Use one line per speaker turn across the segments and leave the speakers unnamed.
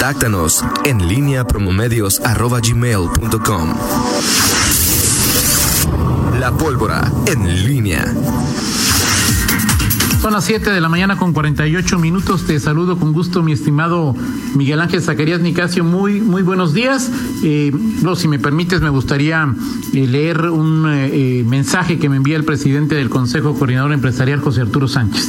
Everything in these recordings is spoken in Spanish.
Contáctanos en línea promomedios.com. La pólvora en línea.
Son las 7 de la mañana con 48 minutos. Te saludo con gusto, mi estimado Miguel Ángel Zacarías Nicasio. Muy, muy buenos días. Eh, no, si me permites, me gustaría eh, leer un eh, mensaje que me envía el presidente del Consejo Coordinador Empresarial, José Arturo Sánchez.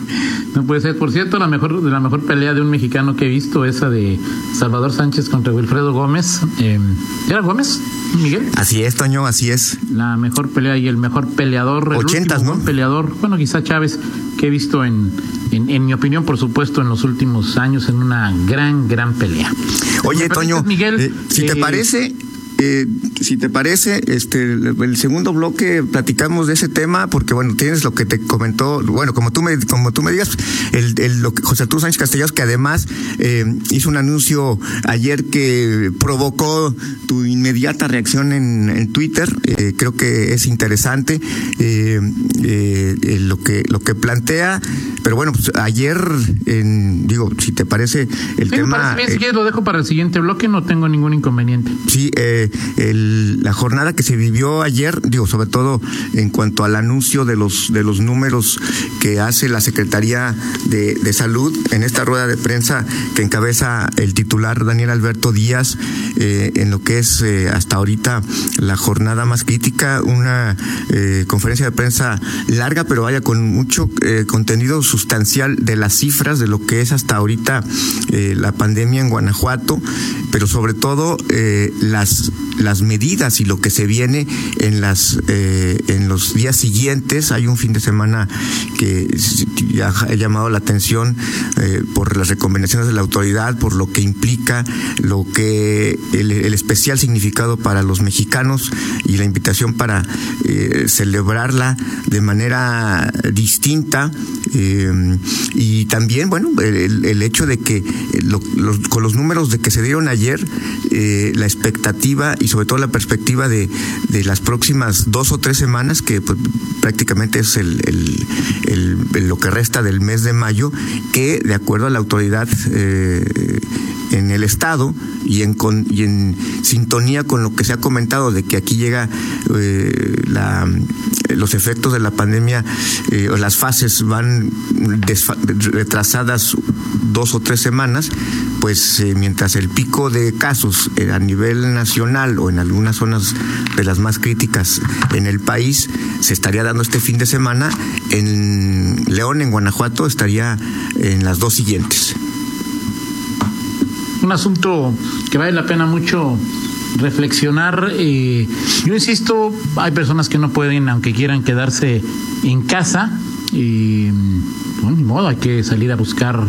No puede ser. Por cierto, la mejor, la mejor pelea de un mexicano que he visto, esa de Salvador Sánchez contra Wilfredo Gómez. Eh, ¿Era Gómez, Miguel?
Así es, Toño, así es.
La mejor pelea y el mejor peleador.
Ochentas, ¿no?
Peleador, bueno, quizá Chávez, que he visto en, en, mi opinión, por supuesto, en los últimos años en una gran, gran pelea.
Oye, Toño, Miguel, eh, si te eh, parece, eh, si te parece, este, el segundo bloque platicamos de ese tema, porque bueno, tienes lo que te comentó, bueno, como tú me, como tú me digas, el, el lo que José Arturo Sánchez Castellanos, que además eh, hizo un anuncio ayer que provocó tu inmediata reacción en, en Twitter, eh, creo que es interesante eh, eh, lo que lo que plantea, pero bueno, pues ayer, en, digo, si te parece el tema.
si quieres lo dejo para el siguiente bloque, no tengo ningún inconveniente.
Sí, eh, la jornada que se vivió ayer, digo, sobre todo en cuanto al anuncio de los, de los números que hace la Secretaría de, de Salud en esta rueda de prensa que encabeza el titular Daniel Alberto Díaz, eh, en lo que es eh, hasta ahorita la jornada más crítica, una eh, conferencia de prensa larga, pero vaya con mucho contenido sustancial de las cifras de lo que es hasta ahorita la pandemia en Guanajuato, pero sobre todo las las medidas y lo que se viene en las eh, en los días siguientes. Hay un fin de semana que ha llamado la atención eh, por las recomendaciones de la autoridad, por lo que implica, lo que el, el especial significado para los mexicanos y la invitación para eh, celebrarla de manera distinta eh, y también bueno el, el hecho de que lo, los, con los números de que se dieron ayer la expectativa y sobre todo la perspectiva de, de las próximas dos o tres semanas, que pues, prácticamente es el, el, el, lo que resta del mes de mayo, que de acuerdo a la autoridad eh, en el Estado y en, con, y en sintonía con lo que se ha comentado de que aquí llega eh, la, los efectos de la pandemia eh, o las fases van retrasadas dos o tres semanas, pues eh, mientras el pico de casos eh, a nivel nacional o en algunas zonas de las más críticas en el país se estaría dando este fin de semana, en León, en Guanajuato, estaría en las dos siguientes.
Un asunto que vale la pena mucho reflexionar. Eh, yo insisto, hay personas que no pueden, aunque quieran quedarse en casa. Y bueno, ni modo, hay que salir a buscar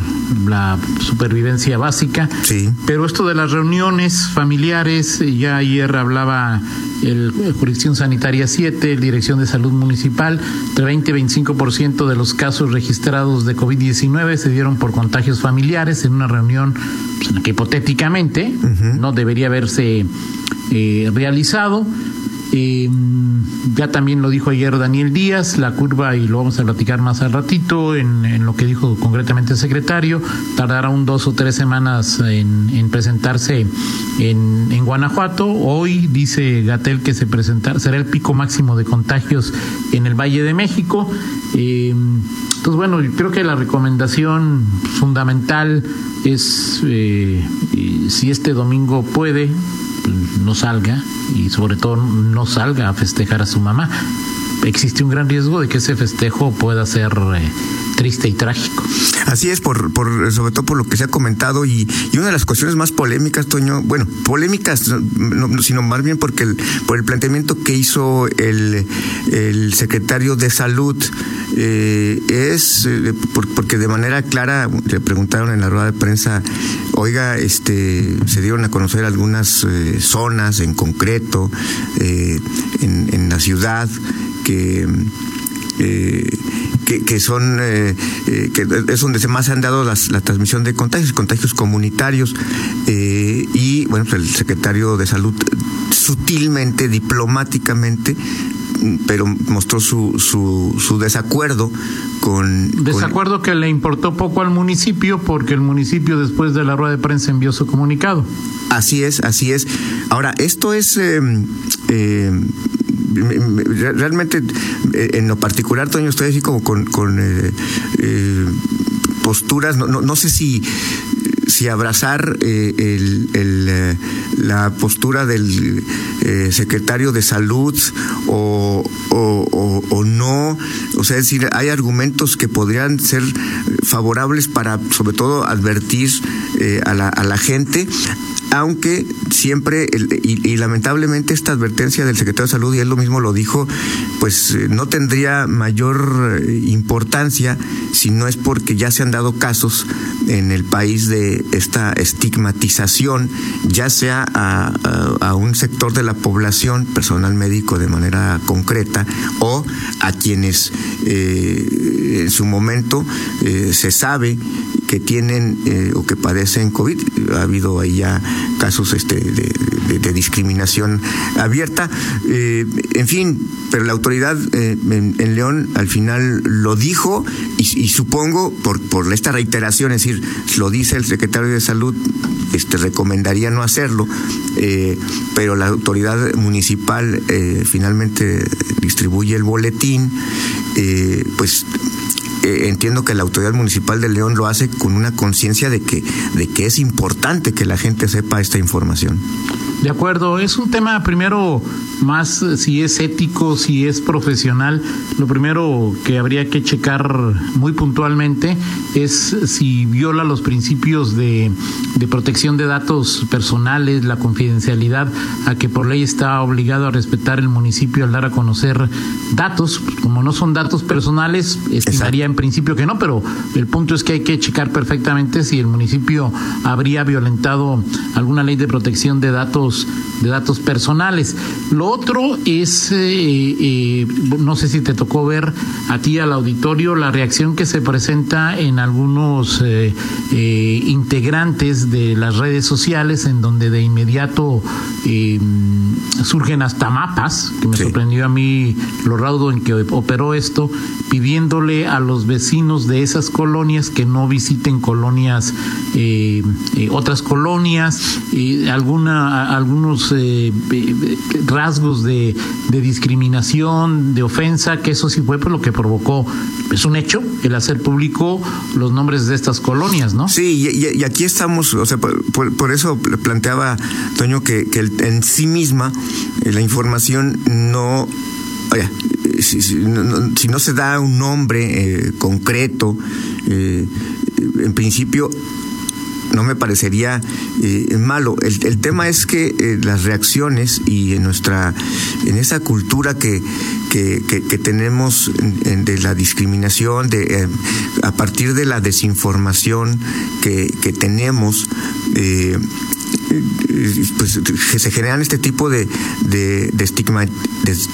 la supervivencia básica.
Sí.
Pero esto de las reuniones familiares, ya ayer hablaba el, el Jurisdicción Sanitaria 7, el Dirección de Salud Municipal, entre 20 y 25% de los casos registrados de COVID-19 se dieron por contagios familiares en una reunión pues, en la que hipotéticamente uh -huh. no debería haberse eh, realizado. Eh, ya también lo dijo ayer Daniel Díaz, la curva, y lo vamos a platicar más al ratito, en, en lo que dijo concretamente el secretario, tardará un dos o tres semanas en, en presentarse en, Guanajuato. Hoy dice Gatel que se presentará, será el pico máximo de contagios en el Valle de México. Eh, entonces, bueno, creo que la recomendación fundamental es eh, si este domingo puede, no salga y sobre todo no salga a festejar a su mamá. Existe un gran riesgo de que ese festejo pueda ser eh, triste y trágico.
Así es, por, por, sobre todo por lo que se ha comentado y, y una de las cuestiones más polémicas, Toño, bueno, polémicas, no, sino más bien porque por el planteamiento que hizo el, el secretario de Salud es porque de manera clara le preguntaron en la rueda de prensa, oiga, este, se dieron a conocer algunas zonas en concreto en, en la ciudad que eh, que, son eh, eh, que es donde se más han dado las, la transmisión de contagios, contagios comunitarios y bueno pues el secretario de salud sutilmente, diplomáticamente pero mostró su, su, su desacuerdo con...
Desacuerdo que le importó poco al municipio porque el municipio después de la rueda de prensa envió su comunicado.
Así es, así es. Ahora, esto es realmente eh, en lo particular, Toño, estoy así como con, con eh, eh, posturas, no, no, no, sé si si abrazar el, la postura del secretario de salud o, o, o, no. O sea, es decir, hay argumentos que podrían ser favorables para, sobre todo, advertir a, la, a la gente aunque siempre, y, lamentablemente esta advertencia del secretario de Salud, y él lo mismo lo dijo, pues eh, no tendría mayor eh, importancia si no es porque ya se han dado casos en el país de esta estigmatización, ya sea a, un sector de la población, personal médico de manera concreta, o a quienes eh, en su momento se sabe que tienen o que padecen COVID. Ha habido ahí ya casos este, de, discriminación abierta. Eh, en fin, pero la autoridad eh, en, León al final lo dijo y, supongo por, por esta reiteración, es decir, lo dice el secretario de Salud, este, recomendaría no hacerlo, eh, pero la autoridad municipal finalmente distribuye el boletín, pues eh, entiendo que la autoridad municipal de León lo hace con una conciencia de que, de que es importante que la gente sepa esta información.
De acuerdo, es un tema primero más eh, si es ético, si es profesional. Lo primero que habría que checar muy puntualmente es si viola los principios de, protección de datos personales, la confidencialidad, a que por ley está obligado a respetar el municipio al dar a conocer datos. Como no son datos personales, estimaría en principio que no, pero el punto es que hay que checar perfectamente si el municipio habría violentado alguna ley de protección de datos de datos personales. Lo otro es, eh, eh, no sé si te tocó ver a ti al auditorio la reacción que se presenta en algunos eh, integrantes de las redes sociales, en donde de inmediato surgen hasta mapas, que me sorprendió a mí lo raudo en que operó esto, pidiéndole a los vecinos de esas colonias que no visiten colonias, otras colonias, alguna algunos eh, rasgos de, discriminación, de ofensa, que eso sí fue por lo que provocó, es un hecho, el hacer público los nombres de estas colonias, ¿no?
Sí, y, aquí estamos, o sea, por, eso planteaba Toño que, que en sí misma eh, la información no Oye, si, no, se da un nombre eh, concreto, en principio no me parecería eh, malo. El, tema es que eh, las reacciones y en nuestra, en esa cultura que, que, tenemos de la discriminación, de eh, a partir de la desinformación que, que tenemos, pues se generan este tipo de, de,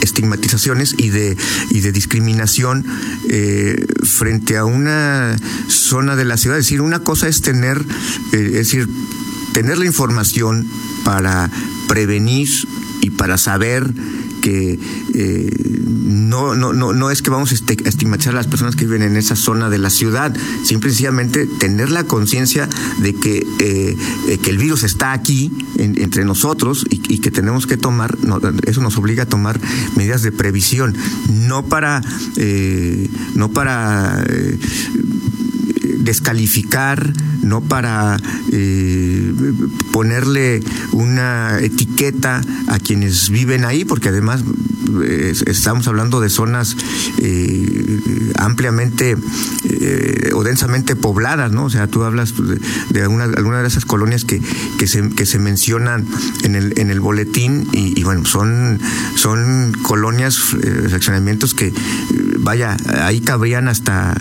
estigmatizaciones y de, y de discriminación eh, frente a una zona de la ciudad. Es decir, una cosa es tener, eh, es decir, tener la información para prevenir y para saber que eh, no, no, no, no es que vamos a estigmatizar a las personas que viven en esa zona de la ciudad, simplemente tener la conciencia de que, eh, eh, que el virus está aquí entre nosotros y, que tenemos que tomar, eso nos obliga a tomar medidas de previsión, no para, no para descalificar, no para eh, ponerle una etiqueta a quienes viven ahí, porque además estamos hablando de zonas ampliamente o densamente pobladas, ¿no? O sea, tú hablas de, alguna, de esas colonias que, que, se, que se mencionan en el, en el boletín y, bueno, son, son colonias, seccionamientos que, vaya, ahí cabrían hasta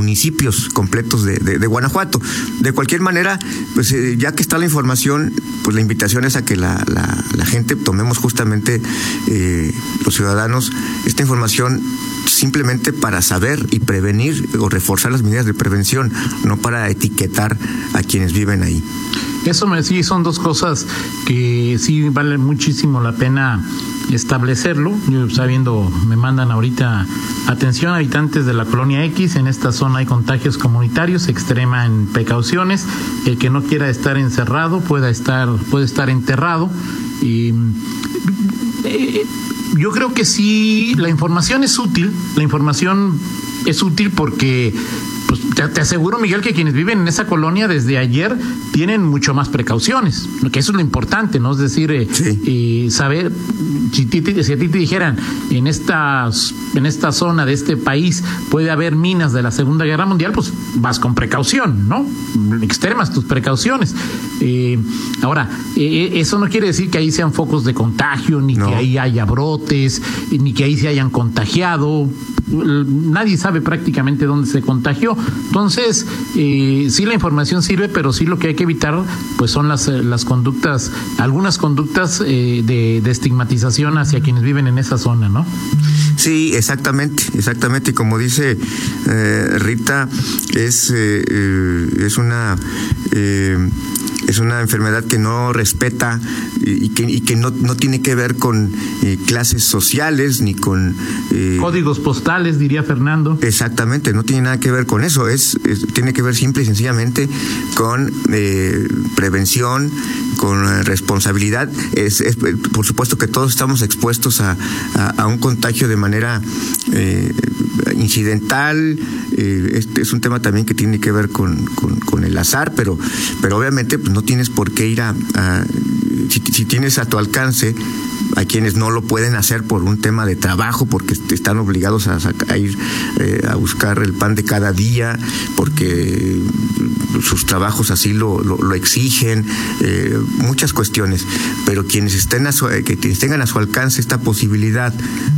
municipios completos de, de, Guanajuato. De cualquier manera, pues eh, ya que está la información, pues la invitación es a que la, la, gente tomemos justamente eh, los ciudadanos esta información simplemente para saber y prevenir o reforzar las medidas de prevención, no para etiquetar a quienes viven ahí.
Eso me sí son dos cosas que sí vale muchísimo la pena establecerlo. Yo sabiendo, me mandan ahorita atención habitantes de la colonia X, en esta zona hay contagios comunitarios, extrema en precauciones. El que no quiera estar encerrado pueda estar, puede estar enterrado. Y eh, yo creo que sí, la información es útil, la información es útil porque te, aseguro, Miguel, que quienes viven en esa colonia desde ayer tienen mucho más precauciones, que eso es lo importante, ¿no? Es decir, eh, saber, si, si, a ti te dijeran, en esta, en esta zona de este país puede haber minas de la Segunda Guerra Mundial, pues vas con precaución, ¿no? Extremas tus precauciones. Eh, ahora, eh, eso no quiere decir que ahí sean focos de contagio, ni que ahí haya brotes, ni que ahí se hayan contagiado. Nadie sabe prácticamente dónde se contagió. Entonces, eh, sí la información sirve, pero sí lo que hay que evitar pues son las, eh, las conductas, algunas conductas eh, de, estigmatización hacia quienes viven en esa zona, ¿no?
Sí, exactamente, exactamente. Como dice eh, Rita, es, es una es una enfermedad que no respeta y que, y que no, no, tiene que ver con eh, clases sociales ni con...
Eh, Códigos postales, diría Fernando.
Exactamente, no tiene nada que ver con eso, es, tiene que ver simple y sencillamente con eh, prevención, con responsabilidad. Es, por supuesto que todos estamos expuestos a, a, un contagio de manera incidental, este es un tema también que tiene que ver con, con, el azar, pero, pero obviamente pues, no tienes por qué ir a, si, tienes a tu alcance a quienes no lo pueden hacer por un tema de trabajo, porque están obligados a, ir eh, a buscar el pan de cada día, porque sus trabajos así lo, lo, exigen, eh, muchas cuestiones. Pero quienes estén a que tengan a su alcance esta posibilidad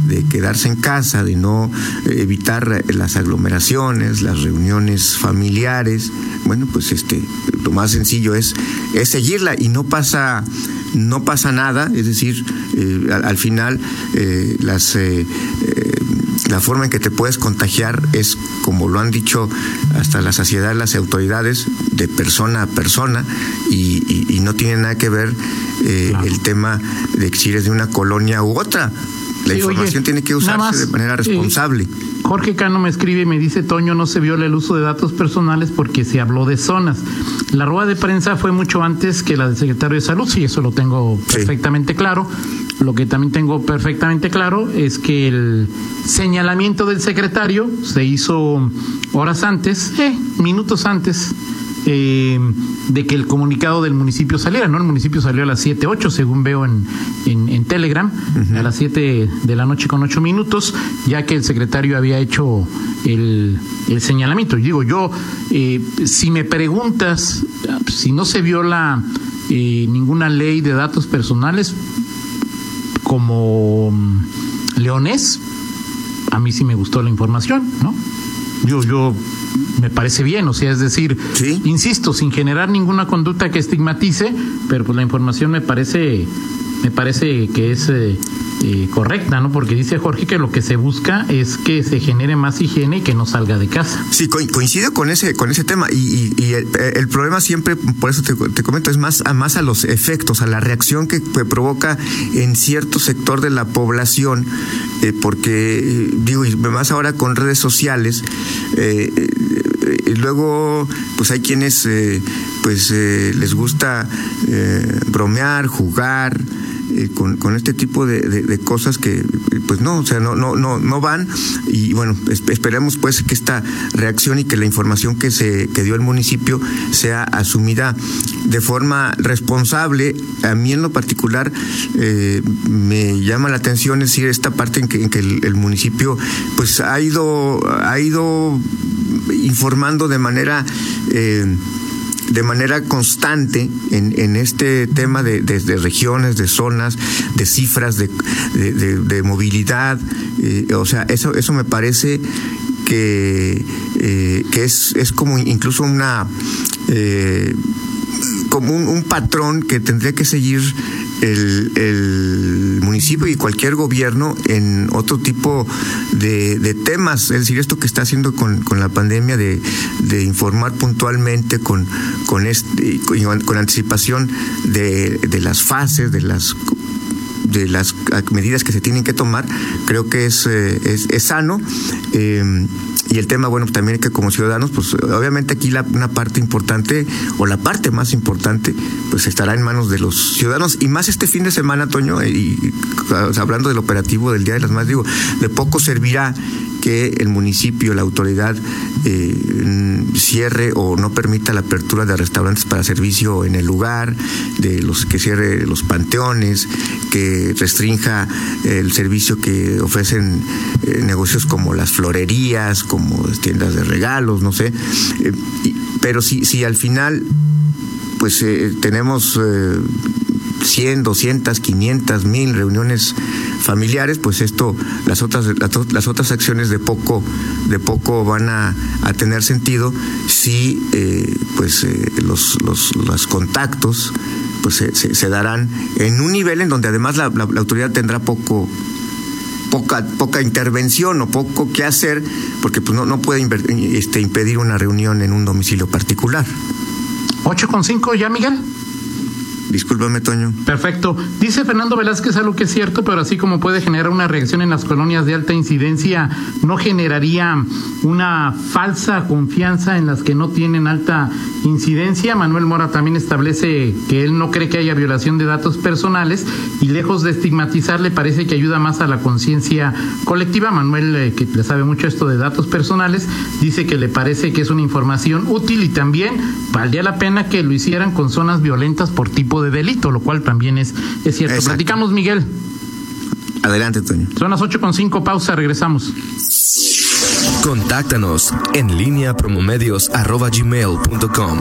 de quedarse en casa, de no evitar las aglomeraciones, las reuniones familiares, bueno, pues este, lo más sencillo es, es seguirla y no pasa no pasa nada, es decir, eh, al, final eh, las eh, la forma en que te puedes contagiar es, como lo han dicho hasta la saciedad las autoridades, de persona a persona y, no tiene nada que ver el tema de si eres de una colonia u otra. La información tiene que usarse de manera responsable.
Jorge Cano me escribe y me dice, Toño, no se viola el uso de datos personales porque se habló de zonas. La rueda de prensa fue mucho antes que la del secretario de Salud, sí, eso lo tengo perfectamente claro. Lo que también tengo perfectamente claro es que el señalamiento del secretario se hizo horas antes, eh, minutos antes eh, de que el comunicado del municipio saliera, ¿no? El municipio salió a las 7, 8, según veo en, en, Telegram, a las 7 de la noche con 8 minutos, ya que el secretario había hecho el, el señalamiento. Digo, yo, eh, si me preguntas si no se viola eh, ninguna ley de datos personales como mm, leonés, a mí sí me gustó la información, ¿no? Yo, yo me parece bien, o sea, es decir, insisto, sin generar ninguna conducta que estigmatice, pero pues la información me parece, me parece que es eh, eh, correcta, ¿no? Porque dice Jorge que lo que se busca es que se genere más higiene y que no salga de casa.
Sí, coincido con ese, con ese tema y, el, problema siempre, por eso te, comento, es más a, más a los efectos, a la reacción que, provoca en cierto sector de la población, eh, porque digo, y más ahora con redes sociales, y luego pues hay quienes pues les gusta bromear, jugar, eh, con, con, este tipo de, cosas que, pues no, o sea, no, no, no, no van. Y bueno, esperemos pues que esta reacción y que la información que se que dio el municipio sea asumida de forma responsable. A mí en lo particular eh, me llama la atención es decir esta parte en que, en que el, municipio pues ha ido ha ido informando de manera eh, de manera constante en, en este tema de, regiones, de zonas, de cifras, de, movilidad. Eh, o sea, eso, eso me parece que, eh, que es, es como incluso una eh, como un, patrón que tendría que seguir el, el, municipio y cualquier gobierno en otro tipo de, temas. Es decir, esto que está haciendo con, con la pandemia de, de, informar puntualmente con, con, este, con anticipación de, de las fases, de las de las medidas que se tienen que tomar, creo que es, eh, es, es, sano. Eh, y el tema, bueno, también que como ciudadanos, pues obviamente aquí la, una parte importante o la parte más importante, pues estará en manos de los ciudadanos. Y más este fin de semana, Toño, y, hablando del operativo del Día de las Madres, digo, de poco servirá que el municipio, la autoridad, eh, cierre o no permita la apertura de restaurantes para servicio en el lugar, de los que cierre los panteones, que restrinja el servicio que ofrecen eh, negocios como las florerías, como tiendas de regalos, no sé. Eh, pero si, si al final pues tenemos 100, 200, 500, mil reuniones familiares, pues esto, las otras, las, otras acciones de poco, de poco van a, tener sentido si eh, pues eh, los, los, los contactos pues se, se, darán en un nivel en donde además la, la, autoridad tendrá poco poca, poca intervención o poco que hacer, porque pues no, no puede este, impedir una reunión en un domicilio particular.
¿Ocho con cinco ya, Miguel?
Discúlpame, Toño.
Perfecto. Dice Fernando Velázquez algo que es cierto, pero así como puede generar una reacción en las colonias de alta incidencia, no generaría una falsa confianza en las que no tienen alta incidencia. Manuel Mora también establece que él no cree que haya violación de datos personales y lejos de estigmatizar le parece que ayuda más a la conciencia colectiva. Manuel, eh, que le sabe mucho esto de datos personales, dice que le parece que es una información útil y también valdría la pena que lo hicieran con zonas violentas por tipo de delito, lo cual también es, es cierto. Exacto. Platicamos, Miguel.
Adelante, Toño.
Son las ocho con cinco, pausa, regresamos.
Contáctanos en línea promomedios arroba gmail.com.